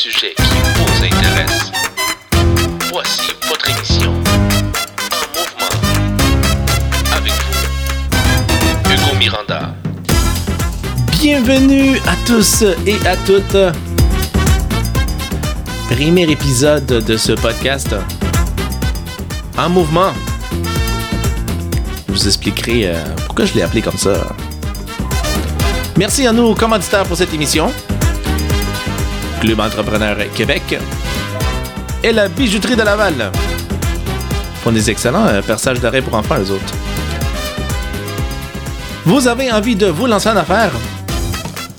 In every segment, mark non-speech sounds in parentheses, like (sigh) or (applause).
sujets qui vous intéressent. Voici votre émission En mouvement. Avec vous, Hugo Miranda. Bienvenue à tous et à toutes. Premier épisode de ce podcast. En mouvement. Je vous expliquerai euh, pourquoi je l'ai appelé comme ça. Merci à nos commanditaires pour cette émission. Club Entrepreneur Québec et la bijouterie de Laval. Font des excellents euh, perçages d'arrêt pour enfants, les autres. Vous avez envie de vous lancer en affaires?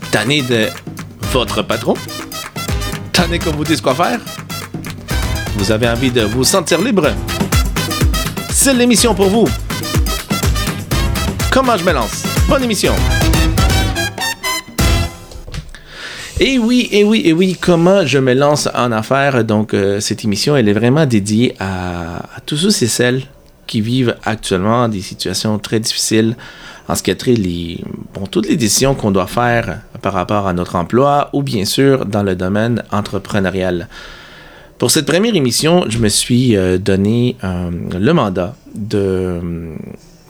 Tanné de votre patron? Tanné qu'on vous dise quoi faire? Vous avez envie de vous sentir libre? C'est l'émission pour vous. Comment je me lance? Bonne émission! Et oui, et oui, et oui, comment je me lance en affaires? Donc, euh, cette émission, elle est vraiment dédiée à, tous ceux et celles qui vivent actuellement des situations très difficiles en ce qui a trait les, bon, toutes les décisions qu'on doit faire par rapport à notre emploi ou bien sûr dans le domaine entrepreneurial. Pour cette première émission, je me suis euh, donné euh, le mandat de,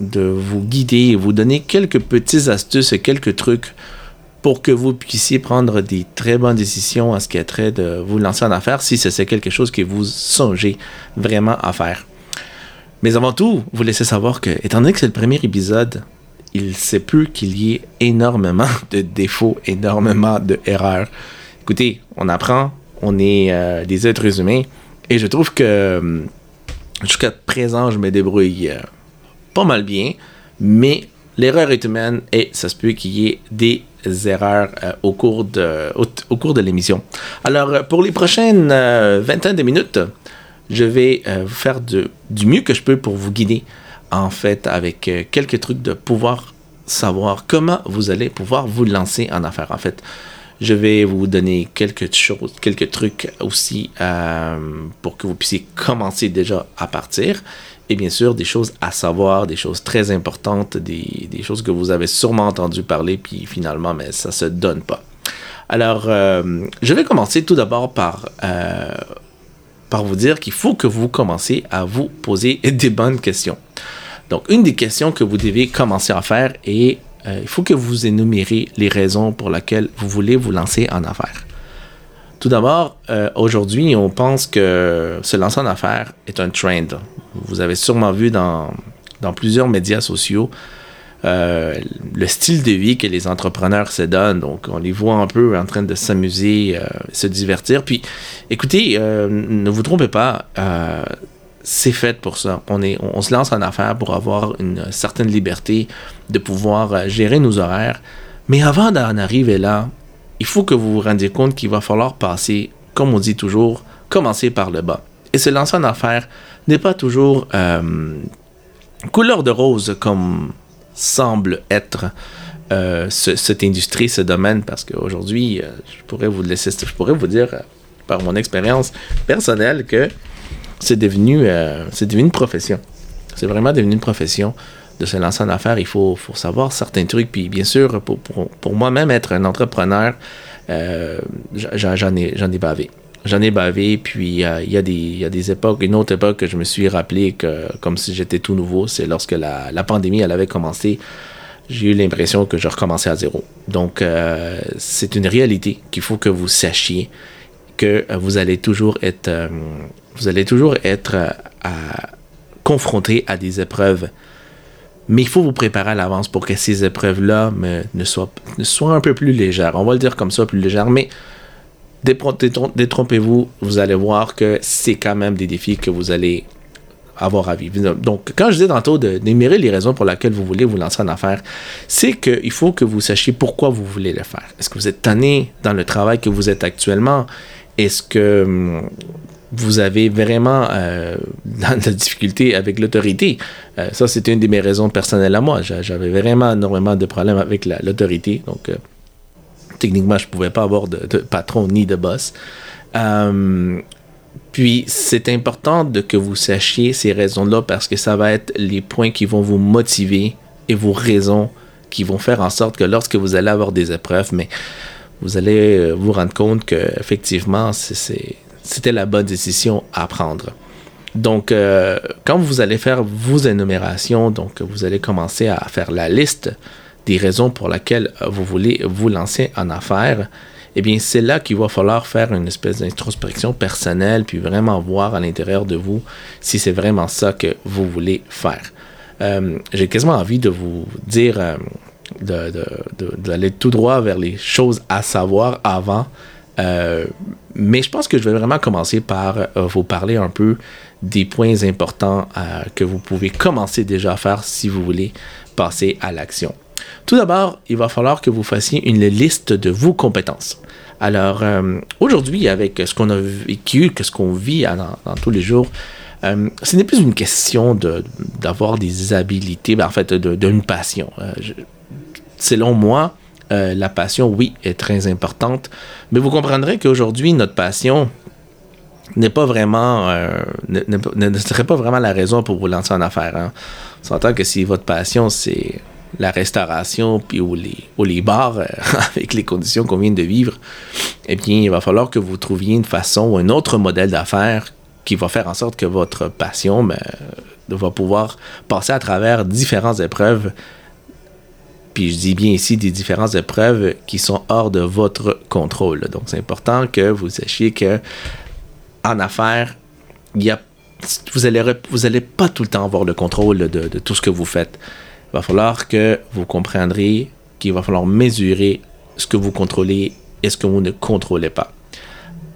de vous guider et vous donner quelques petites astuces et quelques trucs pour que vous puissiez prendre des très bonnes décisions en ce qui a trait de vous lancer en affaires si c'est quelque chose que vous songez vraiment à faire. Mais avant tout, vous laissez savoir que, étant donné que c'est le premier épisode, il se peut qu'il y ait énormément de défauts, énormément d'erreurs. Écoutez, on apprend, on est euh, des êtres humains, et je trouve que euh, jusqu'à présent, je me débrouille euh, pas mal bien, mais l'erreur est humaine et ça se peut qu'il y ait des erreurs euh, au cours de, au, cours de l'émission. Alors, euh, pour les prochaines euh, vingtaine de minutes, je vais vous faire de- du mieux que je peux pour vous guider, en fait, avec quelques trucs de pouvoir savoir comment vous allez pouvoir vous lancer en affaires. En fait, je vais vous donner quelques choses, quelques trucs aussi pour que vous puissiez commencer déjà à partir. Et bien sûr, des choses à savoir, des choses très importantes, des, choses que vous avez sûrement entendu parler, puis finalement, mais ça se donne pas. Alors, euh, je vais commencer tout d'abord par, euh, par vous dire qu'il faut que vous commenciez à vous poser (laughs) des bonnes questions. Donc, une des questions que vous devez commencer à faire est euh, il faut que vous énumérez les raisons pour lesquelles vous voulez vous lancer en affaires. Tout d'abord, aujourd'hui, on pense que se lancer en affaires est un trend. Vous avez sûrement vu dans, plusieurs médias sociaux euh, le style de vie que les entrepreneurs se donnent. Donc, on les voit un peu en train de s'amuser, euh, se divertir. Puis, écoutez, euh, ne vous trompez pas, c'est fait pour ça. On, on, se lance en affaires pour avoir une certaine liberté de pouvoir gérer nos horaires. Mais avant d'en arriver là, il faut que vous vous rendiez compte qu'il va falloir passer, comme on dit toujours, commencer par le bas. Et se lancer en affaires n'est pas toujours euh, couleur de rose comme semble être euh, ce- cette industrie, ce domaine, parce qu'aujourd'hui, euh, je pourrais vous laisser, je pourrais vous dire par mon expérience personnelle que c'est devenu, c'est devenu une profession. C'est vraiment devenu une profession de se lancer en affaires. Il faut, savoir certains trucs. Puis bien sûr, pour, pour, pour moi-même être un entrepreneur, j'en ai, ai bavé. J'en ai bavé, puis euh, il y, a des- il y a des époques, une autre époque que je me suis rappelé que, comme si j'étais tout nouveau, c'est lorsque la, la pandémie elle avait commencé, j'ai eu l'impression que je recommençais à zéro. Donc, euh, c'est une réalité qu'il faut que vous sachiez que vous allez toujours être, euh, vous allez toujours être confronté à des épreuves. Mais il faut vous préparer à l'avance pour que ces épreuves-là ne, soient, ne soient un peu plus légères. On va le dire comme ça, plus légères. Mais détrompez-vous, vous allez voir que c'est quand même des défis que vous allez avoir à vivre. Donc, quand je dis tantôt de- d'énumérer les raisons pour lesquelles vous voulez vous lancer en affaires, c'est qu'il faut que vous sachiez pourquoi vous voulez le faire. Est-ce que vous êtes tanné dans le travail que vous êtes actuellement? Est-ce que hum, vous avez vraiment euh, (laughs) de la difficulté avec l'autorité? Euh, ça, c'était une de mes raisons personnelles à moi. J'a- J'avais vraiment énormément de problèmes avec la- l'autorité. Donc, euh, techniquement, je ne pouvais pas avoir de, patron ni de boss. Euh, puis, c'est important de que vous sachiez ces raisons-là parce que ça va être les points qui vont vous motiver et vos raisons qui vont faire en sorte que lorsque vous allez avoir des épreuves, mais vous allez vous rendre compte que effectivement c'était la bonne décision à prendre. Donc, quand vous allez faire vos énumérations, donc vous allez commencer à faire la liste des raisons pour lesquelles vous voulez vous lancer en affaires, eh bien, c'est là qu'il va falloir faire une espèce d'introspection personnelle, puis vraiment voir à l'intérieur de vous si c'est vraiment ça que vous voulez faire. Euh, j'ai quasiment envie de vous dire euh, d'aller tout droit vers les choses à savoir avant. Euh, mais je pense que je vais vraiment commencer par vous parler un peu des points importants que vous pouvez commencer déjà à faire si vous voulez passer à l'action. Tout d'abord, il va falloir que vous fassiez une liste de vos compétences. Alors, euh, aujourd'hui, avec ce qu'on a vécu, ce qu'on vit dans, tous les jours, euh, ce n'est plus une question d'avoir des habilités, ben, en fait, d'une passion. Euh, selon moi, la passion, oui, est très importante, mais vous comprendrez qu'aujourd'hui, notre passion n'est pas vraiment, ne, serait pas vraiment la raison pour vous lancer en affaires. Hein. S'entend que si votre passion, c'est la restauration puis ou les, les bars euh, (laughs) avec les conditions qu'on vient de vivre, eh bien, il va falloir que vous trouviez une façon ou un autre modèle d'affaires qui va faire en sorte que votre passion ben, va pouvoir passer à travers différentes épreuves. Puis je dis bien ici des différentes épreuves qui sont hors de votre contrôle. Donc c'est important que vous sachiez que en affaires, vous allez vous allez pas tout le temps avoir le contrôle de tout ce que vous faites il va falloir que vous comprendrez qu'il va falloir mesurer ce que vous contrôlez et ce que vous ne contrôlez pas.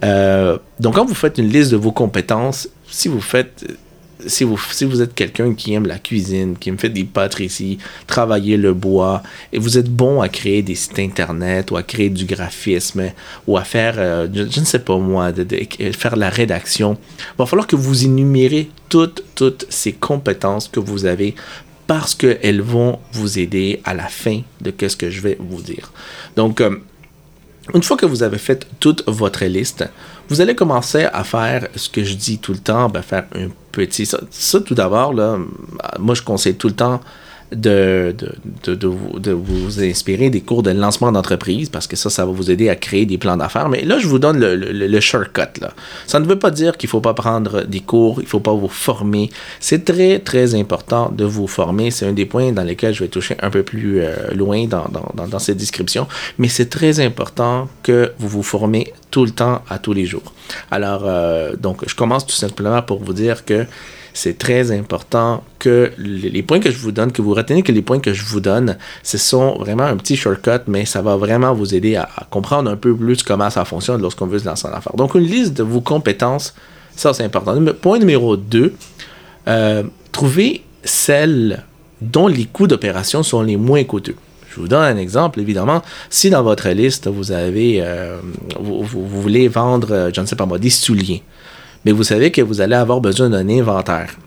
Euh, donc, quand vous faites une liste de vos compétences, si vous faites si vous, si vous êtes quelqu'un qui aime la cuisine, qui aime faire des pâtisseries, travailler le bois, et vous êtes bon à créer des sites internet ou à créer du graphisme ou à faire, euh, je, ne sais pas moi, de, faire la rédaction, il va falloir que vous énumérez toutes, toutes ces compétences que vous avez parce qu'elles vont vous aider à la fin de ce que je vais vous dire. Donc, euh, une fois que vous avez fait toute votre liste, vous allez commencer à faire ce que je dis tout le temps, ben faire un petit... Ça, tout d'abord, moi je conseille tout le temps de, de, de, vous, de, vous, inspirer des cours de lancement d'entreprise parce que ça, ça va vous aider à créer des plans d'affaires. Mais là, je vous donne le, le, shortcut. Là. Ça ne veut pas dire qu'il ne faut pas prendre des cours, il ne faut pas vous former. C'est très, très important de vous former. C'est un des points dans lesquels je vais toucher un peu plus euh, loin dans, dans, dans, cette description. Mais c'est très important que vous vous formez tout le temps, à tous les jours. Alors, euh, donc, je commence tout simplement pour vous dire que c'est très important que les points que je vous donne, que vous retenez que les points que je vous donne, ce sont vraiment un petit shortcut, mais ça va vraiment vous aider à, comprendre un peu plus comment ça fonctionne lorsqu'on veut se lancer en affaires. Donc, une liste de vos compétences, ça c'est important. Point numéro 2, euh, trouvez celles dont les coûts d'opération sont les moins coûteux. Je vous donne un exemple, évidemment. Si dans votre liste, vous avez, euh, vous, voulez vendre, euh, je ne sais pas moi, des souliers, mais vous savez que vous allez avoir besoin d'un inventaire.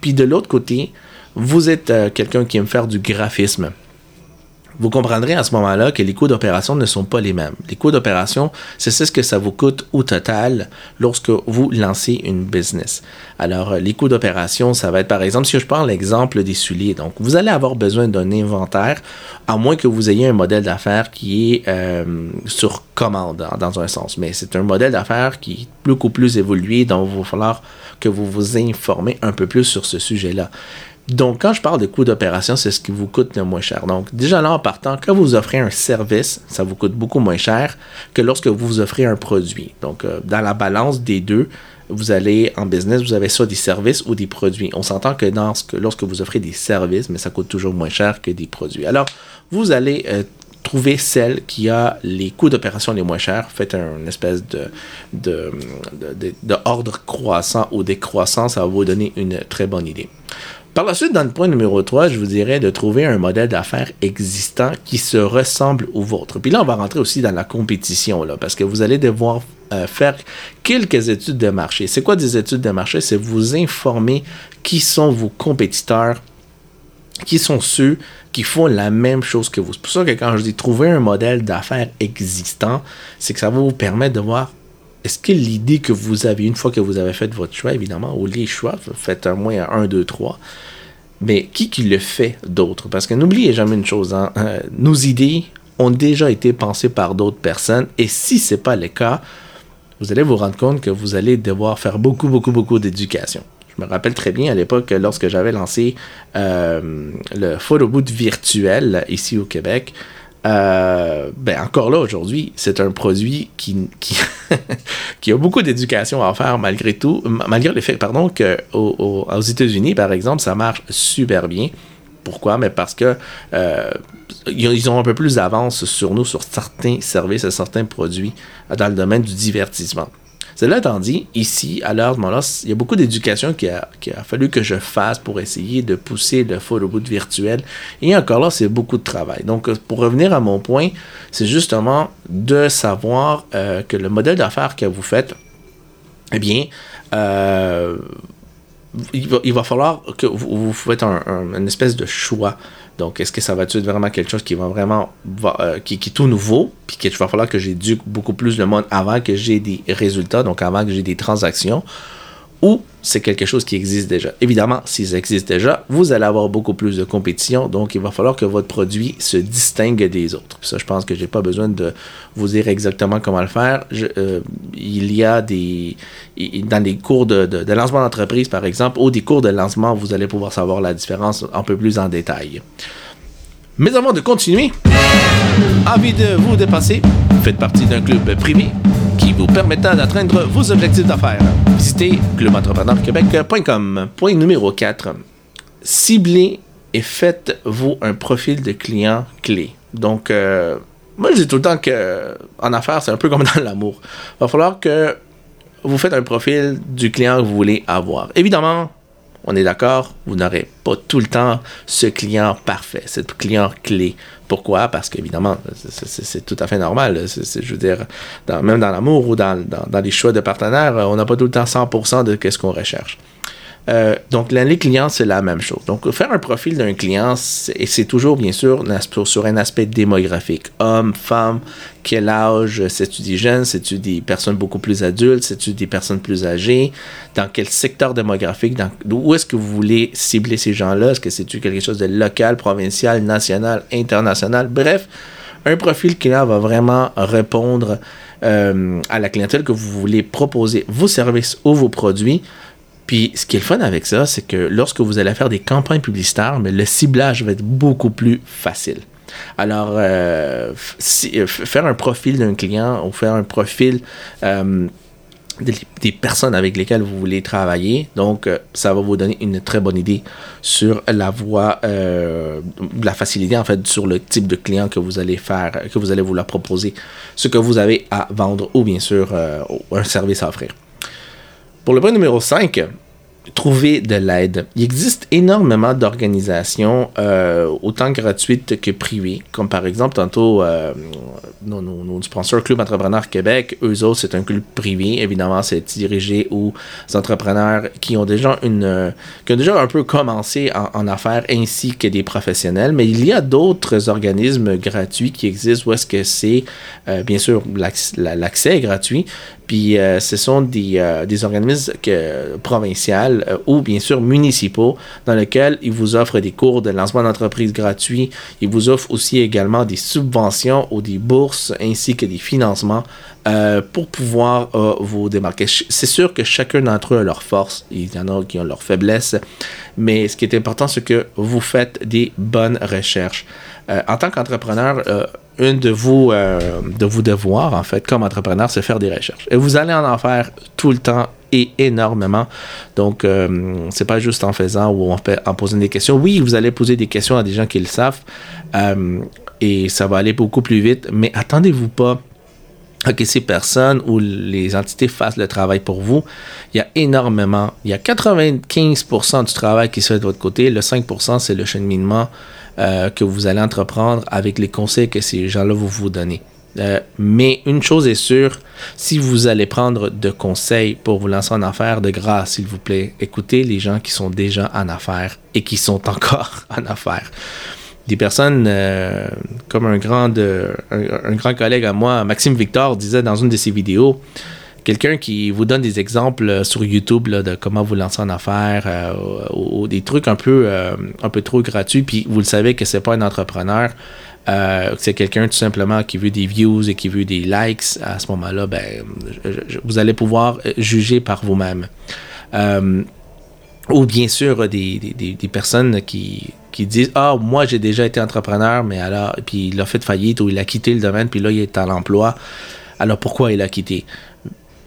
Puis de l'autre côté, vous êtes euh, quelqu'un qui aime faire du graphisme vous comprendrez à ce moment-là que les coûts d'opération ne sont pas les mêmes. Les coûts d'opération, c'est ce que ça vous coûte au total lorsque vous lancez une business. Alors, les coûts d'opération, ça va être par exemple, si je prends l'exemple des souliers, donc vous allez avoir besoin d'un inventaire, à moins que vous ayez un modèle d'affaires qui est euh, sur commande dans un sens. Mais c'est un modèle d'affaires qui est beaucoup plus évolué, donc il va falloir que vous vous informez un peu plus sur ce sujet-là. Donc, quand je parle de coûts d'opération, c'est ce qui vous coûte le moins cher. Donc, déjà là, en partant, quand vous offrez un service, ça vous coûte beaucoup moins cher que lorsque vous offrez un produit. Donc, euh, dans la balance des deux, vous allez en business, vous avez soit des services ou des produits. On s'entend que, lorsque vous offrez des services, mais ça coûte toujours moins cher que des produits. Alors, vous allez euh, trouver celle qui a les coûts d'opération les moins chers. Faites une espèce de, de, de, ordre croissant ou décroissant, ça va vous donner une très bonne idée. Par la suite, dans le point numéro 3, je vous dirais de trouver un modèle d'affaires existant qui se ressemble au vôtre. Puis là, on va rentrer aussi dans la compétition, là, parce que vous allez devoir euh, faire quelques études de marché. C'est quoi des études de marché? C'est vous informer qui sont vos compétiteurs, qui sont ceux qui font la même chose que vous. C'est pour ça que quand je dis trouver un modèle d'affaires existant, c'est que ça va vous permettre de voir est-ce que l'idée que vous avez, une fois que vous avez fait votre choix, évidemment, ou les choix, faites un moins à 1, 2, 3, mais qui qui le fait d'autre? Parce que n'oubliez jamais une chose, hein, euh, nos idées ont déjà été pensés par d'autres personnes. Et si ce n'est pas le cas, vous allez vous rendre compte que vous allez devoir faire beaucoup, beaucoup, beaucoup d'éducation. Je me rappelle très bien à l'époque, lorsque j'avais lancé euh, le photoboot virtuel ici au Québec, euh, ben encore là aujourd'hui, c'est un produit qui, (laughs) a beaucoup d'éducation à faire malgré tout, malgré le fait pardon, qu'aux aux États-Unis, par exemple, ça marche super bien. Pourquoi? Mais parce que euh, ils ont un peu plus d'avance sur nous, sur certains services et certains produits dans le domaine du divertissement. Cela étant dit, ici, à l'heure de mon il y a beaucoup d'éducation qui a, fallu que je fasse pour essayer de pousser le photoboot virtuel. Et encore là, c'est beaucoup de travail. Donc, pour revenir à mon point, c'est justement de savoir euh, que le modèle d'affaires que vous faites, eh bien, euh, il, va, falloir que vous, vous faites un, une espèce de choix donc, est-ce que ça va être vraiment quelque chose qui va vraiment, euh, qui, est tout nouveau, puis qu'il va falloir que j'éduque beaucoup plus le monde avant que j'ai des résultats, donc avant que j'ai des transactions, ou c'est quelque chose qui existe déjà. Évidemment, s'ils existent déjà, vous allez avoir beaucoup plus de compétition, donc il va falloir que votre produit se distingue des autres. ça, je pense que je n'ai pas besoin de vous dire exactement comment le faire. Euh, il y a des... Dans les cours de, de lancement d'entreprise, par exemple, ou des cours de lancement, vous allez pouvoir savoir la différence un peu plus en détail. Mais avant de continuer, envie de vous dépasser, faites partie d'un club privé qui vous permettra d'atteindre vos objectifs d'affaires. Visitez clubentrepreneur-québec.com. Point numéro 4. Ciblez et faites-vous un profil de client clé. Donc, euh, moi, je dis tout le temps qu'en affaires, c'est un peu comme dans l'amour. Il va falloir que vous faites un profil du client que vous voulez avoir. Évidemment, on est d'accord, vous n'aurez pas tout le temps ce client parfait, ce client clé. Pourquoi? Parce qu'évidemment, c'est tout à fait normal. je veux dire, même dans l'amour ou dans, les choix de partenaires, on n'a pas tout le temps 100% de ce qu'on recherche. Euh, donc, les clients, c'est la même chose. Donc, faire un profil d'un client, c'est toujours, bien sûr, sur un aspect démographique. Homme, femme, quel âge, c'est-tu des jeunes, c'est-tu des personnes beaucoup plus adultes, c'est-tu des personnes plus âgées, dans quel secteur démographique, où est-ce que vous voulez cibler ces gens-là, est-ce que c'est-tu quelque chose de local, provincial, national, international, bref, un profil client va vraiment répondre euh, à la clientèle que vous voulez proposer vos services ou vos produits puis ce qui est le fun avec ça, c'est que lorsque vous allez faire des campagnes publicitaires, le ciblage va être beaucoup plus facile. Alors, euh, euh, faire un profil d'un client ou faire un profil euh, des, personnes avec lesquelles vous voulez travailler, donc ça va vous donner une très bonne idée sur la voie, la facilité en fait sur le type de client que vous allez faire, que vous allez vouloir proposer, ce que vous avez à vendre ou bien sûr un service à offrir. Pour le point numéro 5, trouver de l'aide. Il existe énormément d'organisations, euh, autant gratuites que privées, comme par exemple, tantôt, euh, nos, sponsors Club Entrepreneur Québec, eux autres, c'est un club privé. Évidemment, c'est dirigé aux entrepreneurs qui ont déjà une, qui ont déjà un peu commencé en, affaires, ainsi que des professionnels. Mais il y a d'autres organismes gratuits qui existent où est-ce que c'est, euh, bien sûr, l'accès est gratuit, puis euh, ce sont des, euh, des organismes que, provinciaux euh, ou bien sûr municipaux dans lesquels ils vous offrent des cours de lancement d'entreprise gratuits. Ils vous offrent aussi également des subventions ou des bourses ainsi que des financements pour pouvoir vous démarquer. C'est sûr que chacun d'entre eux a leur force. Il y en a qui ont leurs faiblesses. Mais ce qui est important, c'est que vous faites des bonnes recherches. en tant qu'entrepreneur, une de vos, euh, de vos devoirs, en fait, comme entrepreneur, c'est faire des recherches. Et vous allez en faire tout le temps et énormément. Donc, euh, c'est pas juste en faisant ou en, en, posant des questions. Oui, vous allez poser des questions à des gens qui le savent euh, et ça va aller beaucoup plus vite, mais attendez-vous pas à que ces personnes ou les entités fassent le travail pour vous. Il y a énormément, il y a 95% du travail qui se fait de votre côté. Le 5%, c'est le cheminement euh, que vous allez entreprendre avec les conseils que ces gens-là vont vous donner. Euh, mais une chose est sûre, si vous allez prendre de conseils pour vous lancer en affaires, de grâce, s'il vous plaît, écoutez les gens qui sont déjà en affaires et qui sont (laughs) encore en affaires. Des personnes euh, comme un grand, un, grand collègue à moi, Maxime Victor, disait dans une de ses vidéos, quelqu'un qui vous donne des exemples euh, sur YouTube de comment vous lancer en affaires euh, ou, des trucs un peu, euh, un peu trop gratuits, puis vous le savez que c'est pas un entrepreneur, euh, c'est quelqu'un tout simplement qui veut des views et qui veut des likes, à ce moment-là, ben, vous allez pouvoir juger par vous-même. ou bien sûr, des, des, des personnes qui, qui disent Ah, moi j'ai déjà été entrepreneur, mais alors, puis il a fait faillite ou il a quitté le domaine, puis là il est à l'emploi. Alors pourquoi il a quitté?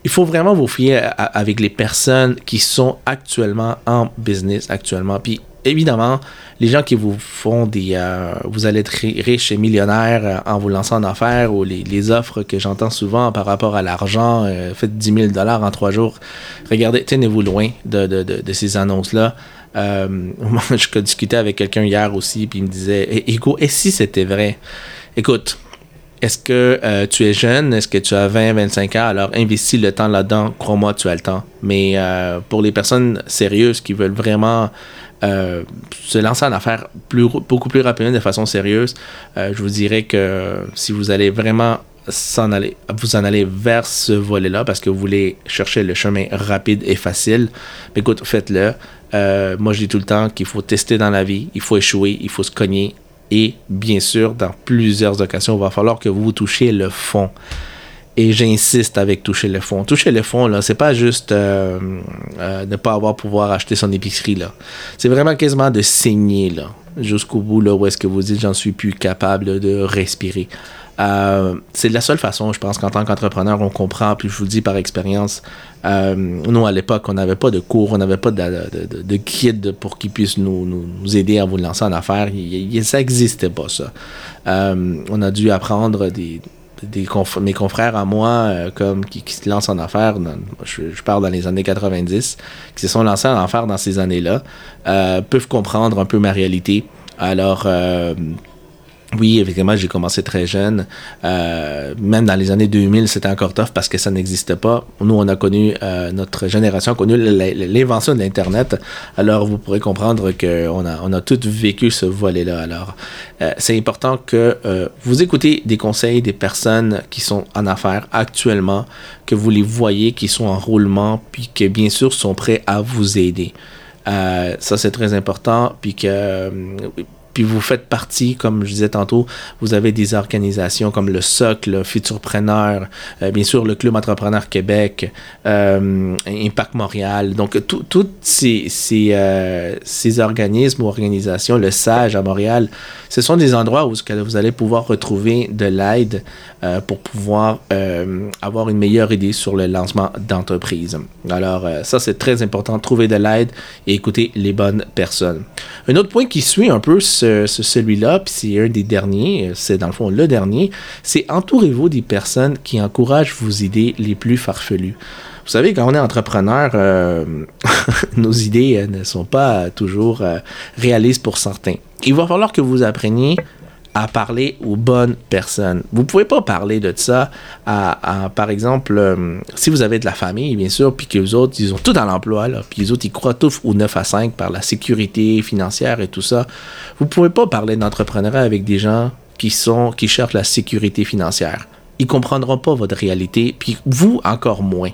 Il faut vraiment vous fier avec les personnes qui sont actuellement en business actuellement. Puis évidemment, les gens qui vous font des... Euh, vous allez être riche et millionnaire euh, en vous lançant en affaires ou les, offres que j'entends souvent par rapport à l'argent, euh, faites 10 000 dollars en trois jours. Regardez, tenez-vous loin de, de, de, ces annonces-là. (laughs) moi, je discutais avec quelqu'un hier aussi, puis il me disait, Ego, et si c'était vrai? Écoute, est-ce que euh, tu es jeune? Est-ce que tu as 20, 25 ans? Alors investis le temps là-dedans. Crois-moi, tu as le temps. Mais euh, pour les personnes sérieuses qui veulent vraiment euh, se lancer en affaires beaucoup plus rapidement de façon sérieuse, je vous dirais que si vous allez vraiment s'en aller, vous en allez vers ce volet-là parce que vous voulez chercher le chemin rapide et facile, écoute, faites-le. moi, je dis tout le temps qu'il faut tester dans la vie, il faut échouer, il faut se cogner et bien sûr, dans plusieurs occasions, il va falloir que vous touchiez le fond. Et j'insiste avec toucher le fond. Toucher le fond, là, c'est pas juste euh, euh, ne pas avoir pouvoir acheter son épicerie, là. C'est vraiment quasiment de saigner, jusqu'au bout, là, où est-ce que vous dites, j'en suis plus capable de respirer. Euh, c'est la seule façon, je pense, qu'en tant qu'entrepreneur, on comprend, puis je vous dis par expérience, euh, nous, à l'époque, on n'avait pas de cours, on n'avait pas de, de, guide pour qu'ils puissent nous, aider à vous lancer en affaires. ça n'existait pas, ça. Euh, on a dû apprendre mes confrères à moi, comme qui, se lancent en affaires, je, je, parle dans les années 90, qui se sont lancés en affaires dans ces années-là, peuvent comprendre un peu ma réalité. Alors, oui, effectivement, j'ai commencé très jeune. Euh, même dans les années 2000, c'était encore tough parce que ça n'existait pas. Nous, on a connu, euh, notre génération a connu l'invention de l'Internet. Alors, vous pourrez comprendre qu'on a, on a tous vécu ce volet-là. Alors, euh, c'est important que vous écoutez des conseils des personnes qui sont en affaires actuellement, que vous les voyez, qui sont en roulement, puis que bien sûr sont prêts à vous aider. ça, c'est très important. Puis que puis vous faites partie, comme je disais tantôt, vous avez des organisations comme le Socle, Futurpreneur, euh, bien sûr le Club Entrepreneur Québec, euh, Impact Montréal. Donc, tous ces, ces, euh, ces, organismes ou organisations, le SAGE à Montréal, ce sont des endroits où vous allez pouvoir retrouver de l'aide pour pouvoir avoir une meilleure idée sur le lancement d'entreprise. Alors, ça, c'est très important, trouver de l'aide et écouter les bonnes personnes. Un autre point qui suit un peu celui-là, puis c'est un des derniers, c'est dans le fond le dernier, c'est entourez-vous des personnes qui encouragent vos idées les plus farfelues. Vous savez, quand on est entrepreneur, euh, (laughs) nos idées euh, ne sont pas toujours euh, réalistes pour certains. Il va falloir que vous appreniez à parler aux bonnes personnes. Vous pouvez pas parler de ça à, par exemple, euh, si vous avez de la famille, bien sûr, puis que les autres, ils ont tout dans l'emploi, puis les autres, ils croient tout au 9 à 5 par la sécurité financière et tout ça. Vous pouvez pas parler d'entrepreneuriat avec des gens qui sont, qui cherchent la sécurité financière. Ils comprendront pas votre réalité, puis vous encore moins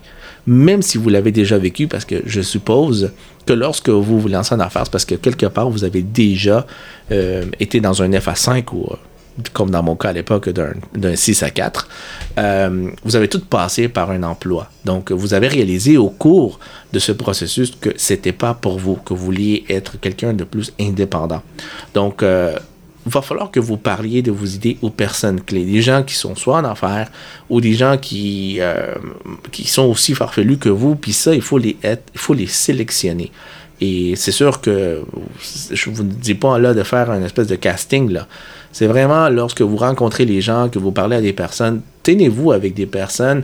même si vous l'avez déjà vécu, parce que je suppose que lorsque vous vous lancez en affaires, parce que quelque part, vous avez déjà euh, été dans un F à 5 ou euh, comme dans mon cas à l'époque d'un 6 à 4, euh, vous avez tout passé par un emploi. Donc, vous avez réalisé au cours de ce processus que c'était pas pour vous, que vous vouliez être quelqu'un de plus indépendant. Donc, va falloir que vous parliez de vos idées aux personnes clés, des gens qui sont soit en affaires ou des gens qui, euh, sont aussi farfelus que vous, puis ça, il faut les il faut les sélectionner. Et c'est sûr que je vous dis pas là de faire un espèce de casting là. C'est vraiment lorsque vous rencontrez les gens, que vous parlez à des personnes, tenez-vous avec des personnes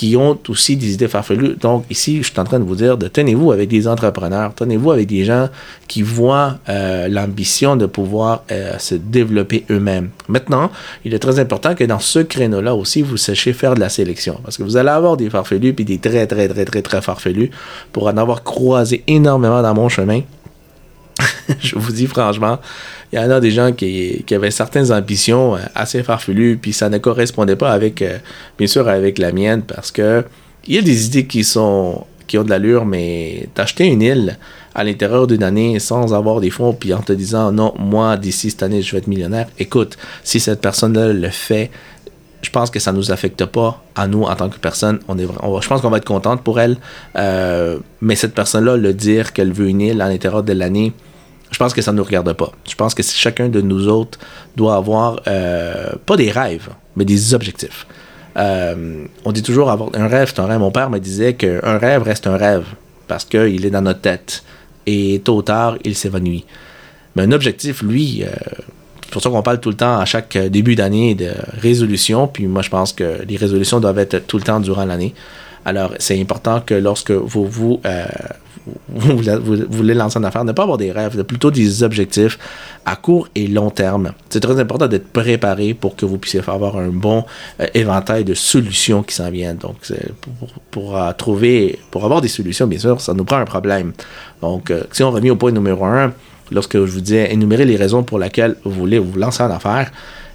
qui ont aussi des idées farfelues. Donc ici, je suis en train de vous dire de tenez-vous avec des entrepreneurs, tenez-vous avec des gens qui voient euh, l'ambition de pouvoir euh, se développer eux-mêmes. Maintenant, il est très important que dans ce créneau-là aussi, vous sachiez faire de la sélection. Parce que vous allez avoir des farfelus, puis des très, très, très, très, très farfelus, pour en avoir croisé énormément dans mon chemin. (laughs) je vous dis franchement, il y en a des gens qui, avaient certaines ambitions euh, assez farfelues, puis ça ne correspondait pas avec, euh, bien sûr, avec la mienne, parce que il y a des idées qui sont qui ont de l'allure, mais d'acheter une île à l'intérieur d'une année sans avoir des fonds, puis en te disant non, moi d'ici cette année je vais être millionnaire. Écoute, si cette personne-là le fait, je pense que ça nous affecte pas à nous en tant que personne. On est, je pense qu'on va être contente pour elle, euh, mais cette personne-là le dire qu'elle veut une île à l'intérieur de l'année, je pense que ça ne nous regarde pas. Je pense que chacun de nous autres doit avoir euh, pas des rêves, mais des objectifs. Euh, on dit toujours avoir un rêve, c'est un rêve. Mon père me disait qu'un rêve reste un rêve parce qu'il est dans notre tête et tôt ou tard, il s'évanouit. Mais un objectif, lui, euh, c'est pour ça qu'on parle tout le temps à chaque début d'année de résolution. Puis moi, je pense que les résolutions doivent être tout le temps durant l'année. Alors, c'est important que lorsque euh, vous, voulez lancer une affaire, ne pas avoir des rêves, plutôt des objectifs à court et long terme. C'est très important d'être préparé pour que vous puissiez avoir un bon euh, éventail de solutions qui s'en viennent. Donc, pour, euh, trouver, pour avoir des solutions, bien sûr, ça nous prend un problème. Donc, si on revient au point numéro un, lorsque je vous disais énumérer les raisons pour lesquelles vous voulez vous lancer en affaires,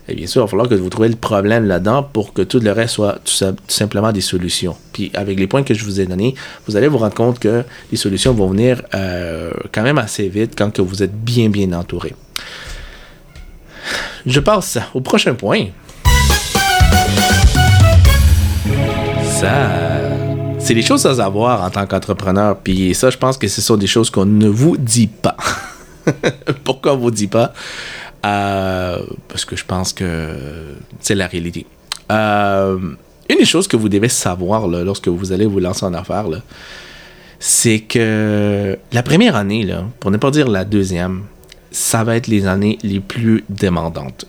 et bien sûr, il va falloir que vous trouviez le problème là-dedans pour que tout le reste soit tout, simplement des solutions. Puis avec les points que je vous ai donnés, vous allez vous rendre compte que les solutions vont venir euh, quand même assez vite quand que vous êtes bien bien entouré. Je passe au prochain point. Ça, c'est les choses à savoir en tant qu'entrepreneur. Puis ça, je pense que ce sont des choses qu'on ne vous dit pas. (laughs) Pourquoi on ne vous dit pas? Euh, parce que je pense que c'est la réalité. Euh, une des choses que vous devez savoir lorsque vous allez vous lancer en affaires, c'est que la première année, pour ne pas dire la deuxième, ça va être les années les plus demandantes.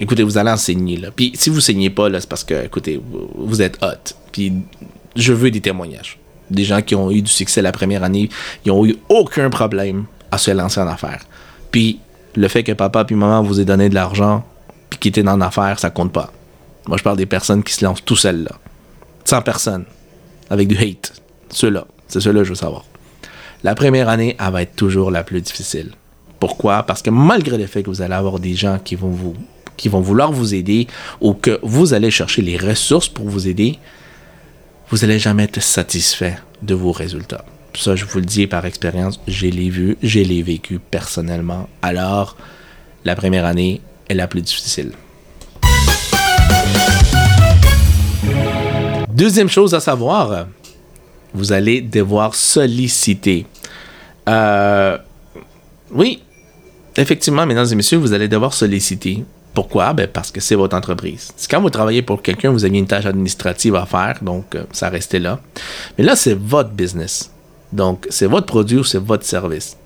Écoutez, vous allez enseigner. Là. Puis si vous saignez pas, c'est parce que, écoutez, vous êtes hot. Puis je veux des témoignages. Des gens qui ont eu du succès la première année, ils n'ont eu aucun problème à se lancer en affaires. Puis le fait que papa puis maman vous aient donné de l'argent puis qu'ils étaient dans l'affaire, ça compte pas. Moi, je parle des personnes qui se lancent tout seules, là. 100 personnes. Avec du hate. Ceux-là. C'est ceux-là que je veux savoir. La première année, elle va être toujours la plus difficile. Pourquoi? Parce que malgré le fait que vous allez avoir des gens qui vont vous qui vont vouloir vous aider ou que vous allez chercher les ressources pour vous aider, vous n'allez jamais être satisfait de vos résultats. Ça, je vous le dis par expérience, j'ai les vu, j'ai les vécu personnellement. Alors, la première année est la plus difficile. Deuxième chose à savoir, vous allez devoir solliciter. Euh, oui, effectivement, mesdames et messieurs, vous allez devoir solliciter. Pourquoi? Ben parce que c'est votre entreprise. quand vous travaillez pour quelqu'un, vous avez une tâche administrative à faire, donc euh, ça restait là. Mais là, c'est votre business. Donc, c'est votre produit ou c'est votre service.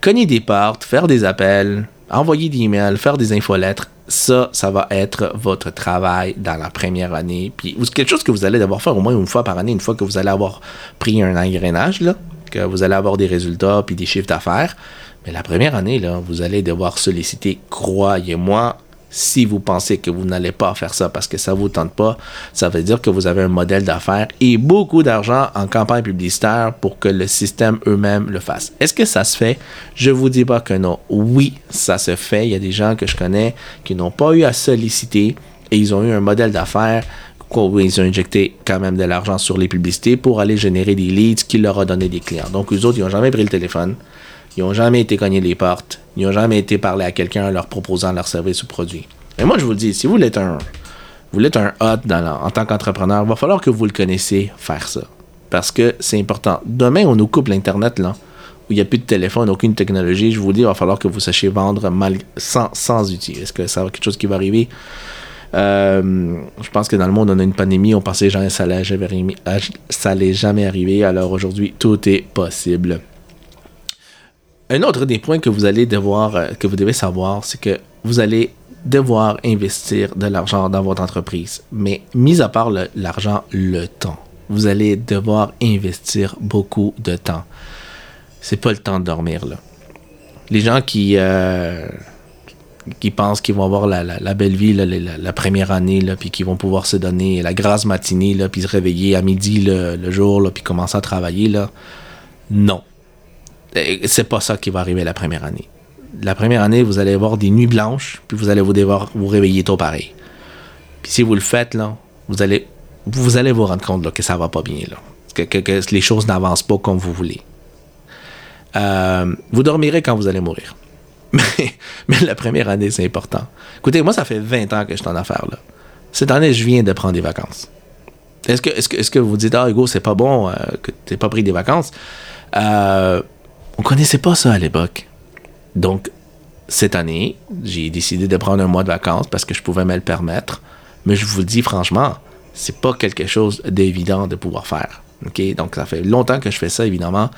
Cogner des portes, faire des appels, envoyer des emails, faire des infolettres, ça, ça va être votre travail dans la première année. Puis, quelque chose que vous allez devoir faire au moins une fois par année, une fois que vous allez avoir pris un engrenage, là, que vous allez avoir des résultats puis des chiffres d'affaires. Mais la première année, là, vous allez devoir solliciter, croyez-moi, si vous pensez que vous n'allez pas faire ça parce que ça vous tente pas, ça veut dire que vous avez un modèle d'affaires et beaucoup d'argent en campagne publicitaire pour que le système eux-mêmes le fasse. Est-ce que ça se fait? Je vous dis pas que non. Oui, ça se fait. Il y a des gens que je connais qui n'ont pas eu à solliciter et ils ont eu un modèle d'affaires ils ont injecté quand même de l'argent sur les publicités pour aller générer des leads qui leur a donné des clients. Donc, eux autres, ils n'ont jamais pris le téléphone. Ils n'ont jamais été cogner les portes. Ils n'ont jamais été parler à quelqu'un en leur proposant leur service ou produit. Et moi, je vous dis, si vous voulez un, vous un hot en tant qu'entrepreneur, il va falloir que vous le connaissiez faire ça. Parce que c'est important. Demain, on nous coupe l'Internet, là, où il n'y a plus de téléphone, aucune technologie. Je vous dis, il va falloir que vous sachiez vendre mal, sans, sans outils. Est-ce que ça va quelque chose qui va arriver? Euh, je pense que dans le monde, on a une pandémie. On pensait que ça allait jamais, ça jamais arriver. Alors aujourd'hui, tout est possible. Un autre des points que vous allez devoir, euh, devez savoir, c'est que vous allez devoir investir de l'argent dans votre entreprise. Mais mis à part l'argent, le, temps. Vous allez devoir investir beaucoup de temps. C'est pas le temps de dormir là. Les gens qui euh, pensent qu'ils vont avoir la, belle vie la, première année, là, puis qu'ils vont pouvoir se donner la grâce matinée, là, puis se réveiller à midi le, jour, là, puis commencer à travailler, là. Non c'est pas ça qui va arriver la première année. La première année, vous allez avoir des nuits blanches, puis vous allez vous devoir vous réveiller tôt pareil. Puis si vous le faites, là, vous allez vous, allez rendre compte que ça va pas bien. Là. que, les choses n'avancent pas comme vous voulez. Euh, vous dormirez quand vous allez mourir. (laughs) Mais, mais la première année, c'est important. Écoutez, moi, ça fait 20 ans que je suis en affaires. Là. Cette année, je viens de prendre des vacances. Est-ce que, est-ce que, est-ce que vous dites, ah, Hugo, c'est pas bon euh, que tu pas pris des vacances? Euh, on connaissait pas ça à l'époque. Donc, cette année, j'ai décidé de prendre un mois de vacances parce que je pouvais me le permettre. Mais je vous le dis franchement, c'est pas quelque chose d'évident de pouvoir faire. OK? Donc, ça fait longtemps que je fais ça, évidemment.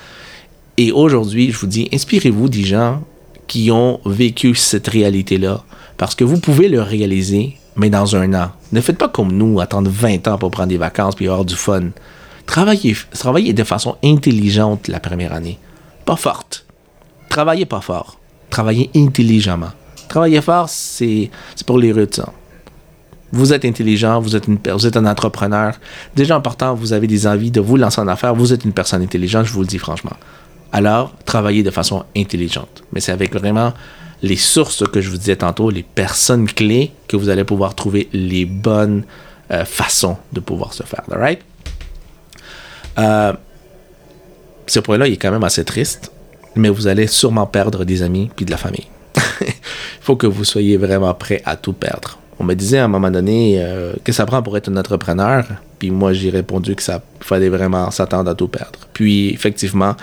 Et aujourd'hui, je vous dis, inspirez-vous des gens qui ont vécu cette réalité-là. Parce que vous pouvez le réaliser, mais dans un an. Ne faites pas comme nous, attendre 20 ans pour prendre des vacances puis avoir du fun. Travaillez, travaillez de façon intelligente la première année. Pas forte. Travaillez pas fort. Travaillez intelligemment. Travailler fort, c'est pour les rudes, ça. Vous êtes intelligent, vous êtes, une, vous êtes un entrepreneur. Déjà en partant, vous avez des envies de vous lancer en affaires. Vous êtes une personne intelligente, je vous le dis franchement. Alors, travaillez de façon intelligente. Mais c'est avec vraiment les sources que je vous disais tantôt, les personnes clés, que vous allez pouvoir trouver les bonnes euh, façons de pouvoir se faire. All right? Euh, ce point-là, il est quand même assez triste, mais vous allez sûrement perdre des amis puis de la famille. (laughs) Il faut que vous soyez vraiment prêt à tout perdre. On me disait à un moment donné euh, que ça prend pour être un entrepreneur, puis moi j'ai répondu que ça fallait vraiment s'attendre à tout perdre. Puis effectivement,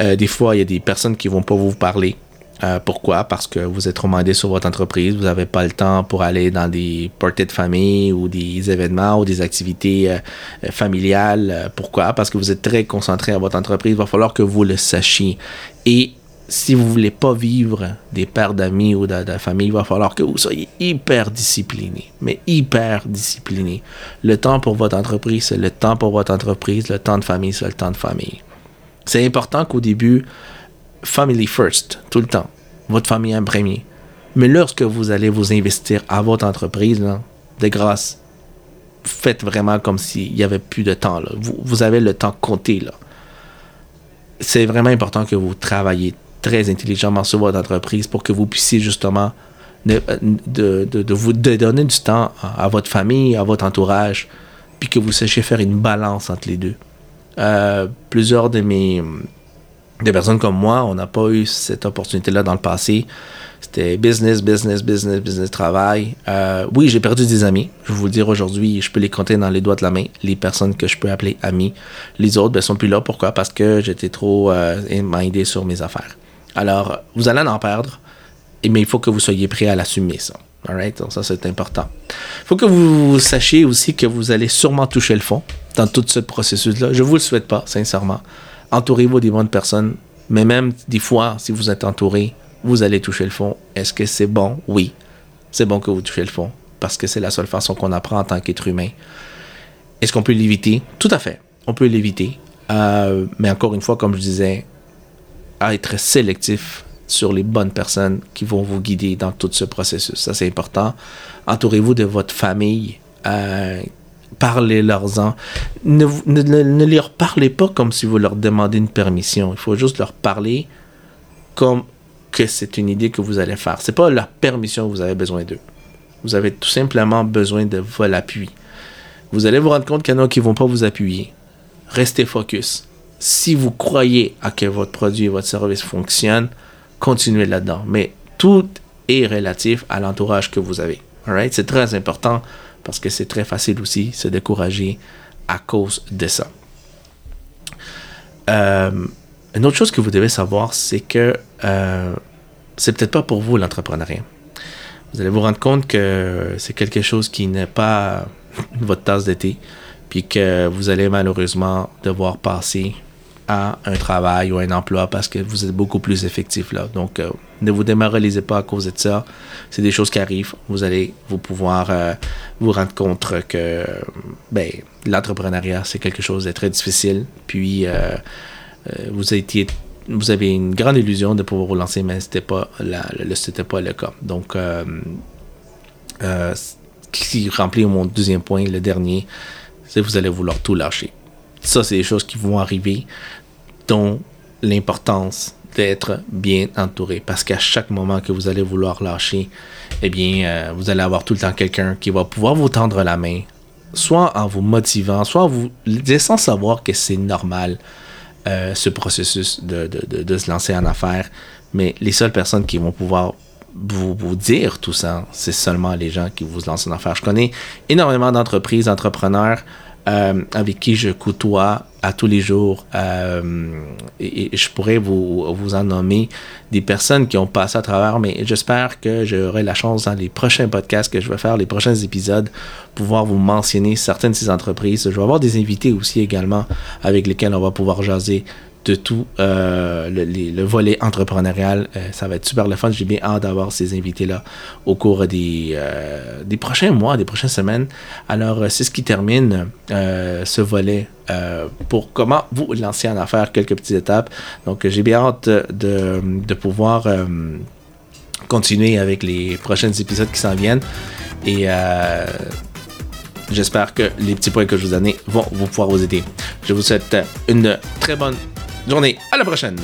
euh, des fois il y a des personnes qui vont pas vous parler. Euh, pourquoi? Parce que vous êtes trop mandé sur votre entreprise, vous n'avez pas le temps pour aller dans des parties de famille ou des événements ou des activités euh, euh, familiales. Pourquoi? Parce que vous êtes très concentré à votre entreprise. Il va falloir que vous le sachiez. Et si vous voulez pas vivre des pères d'amis ou de famille, il va falloir que vous soyez hyper discipliné. Mais hyper discipliné. Le temps pour votre entreprise, c'est le temps pour votre entreprise. Le temps de famille, c'est le temps de famille. C'est important qu'au début, family first, tout le temps. Votre famille en premier. Mais lorsque vous allez vous investir à votre entreprise, de grâce, faites vraiment comme s'il n'y avait plus de temps. Là. Vous, vous avez le temps compté. Là. C'est vraiment important que vous travaillez très intelligemment sur votre entreprise pour que vous puissiez justement de, de, de, de de donner du temps à, à votre famille, à votre entourage, puis que vous sachiez faire une balance entre les deux. Euh, plusieurs de mes des personnes comme moi, on n'a pas eu cette opportunité-là dans le passé. C'était business, business, business, business, travail. Euh, oui, j'ai perdu des amis. Je vais vous le dire aujourd'hui, je peux les compter dans les doigts de la main, les personnes que je peux appeler amis. Les autres ne sont plus là. Pourquoi? Parce que j'étais trop euh, sur mes affaires. Alors, vous allez en perdre, mais il faut que vous soyez prêt à l'assumer, ça. Alright? Ça, c'est important. Il faut que vous sachiez aussi que vous allez sûrement toucher le fond dans tout ce processus-là. Je ne vous le souhaite pas, sincèrement. Entourez-vous des bonnes personnes, mais même des fois, si vous êtes entouré, vous allez toucher le fond. Est-ce que c'est bon? Oui. C'est bon que vous touchez le fond, parce que c'est la seule façon qu'on apprend en tant qu'être humain. Est-ce qu'on peut l'éviter? Tout à fait. On peut l'éviter. Euh, mais encore une fois, comme je disais, être sélectif sur les bonnes personnes qui vont vous guider dans tout ce processus. Ça, c'est important. Entourez-vous de votre famille. Euh, Parlez-leur-en. Ne, ne, ne- leur parlez pas comme si vous leur demandez une permission. Il faut juste leur parler comme que c'est une idée que vous allez faire. C'est pas la permission que vous avez besoin d'eux. Vous avez tout simplement besoin de votre appui. Vous allez vous rendre compte qu'il y en a qui vont pas vous appuyer. Restez focus. Si vous croyez à que votre produit et votre service fonctionnent, continuez là-dedans. Mais tout est relatif à l'entourage que vous avez. C'est très important parce que c'est très facile aussi se décourager à cause de ça. Euh, une autre chose que vous devez savoir, c'est que euh, c'est peut-être pas pour vous l'entrepreneuriat. Vous allez vous rendre compte que c'est quelque chose qui n'est pas (laughs) votre tasse d'été, puis que vous allez malheureusement devoir passer un travail ou un emploi parce que vous êtes beaucoup plus effectif là. Donc, euh, ne vous démoralisez pas à cause de ça. C'est des choses qui arrivent. Vous allez vous pouvoir euh, vous rendre compte que ben, l'entrepreneuriat, c'est quelque chose de très difficile. Puis, euh, vous, étiez, vous avez une grande illusion de pouvoir vous lancer, mais c'était pas, la, le, pas le cas. Donc, qui remplit mon deuxième point, le dernier, c'est que vous allez vouloir tout lâcher. Ça, c'est des choses qui vont arriver, dont l'importance d'être bien entouré. Parce qu'à chaque moment que vous allez vouloir lâcher, eh bien, euh, vous allez avoir tout le temps quelqu'un qui va pouvoir vous tendre la main soit en vous motivant, soit en vous laissant savoir que c'est normal euh, ce processus de, se lancer en affaires. Mais les seules personnes qui vont pouvoir vous, vous dire tout ça, c'est seulement les gens qui vous lancent en affaires. Je connais énormément d'entreprises, d'entrepreneurs euh, avec qui je côtoie à tous les jours. Euh, et, je pourrais vous, vous en nommer des personnes qui ont passé à travers, mais j'espère que j'aurai la chance dans les prochains podcasts que je vais faire, les prochains épisodes, pouvoir vous mentionner certaines de ces entreprises. Je vais avoir des invités aussi également avec lesquels on va pouvoir jaser de tout euh, le, volet entrepreneurial. Euh, ça va être super le fun. J'ai bien hâte d'avoir ces invités-là au cours des, des prochains mois, des prochaines semaines. Alors, c'est ce qui termine ce volet pour comment vous lancer en affaires, quelques petites étapes. Donc, j'ai bien hâte de, pouvoir continuer avec les prochains épisodes qui s'en viennent. Et j'espère que les petits points que je vous donne vont vous pouvoir vous aider. Je vous souhaite une très bonne journée. À la prochaine.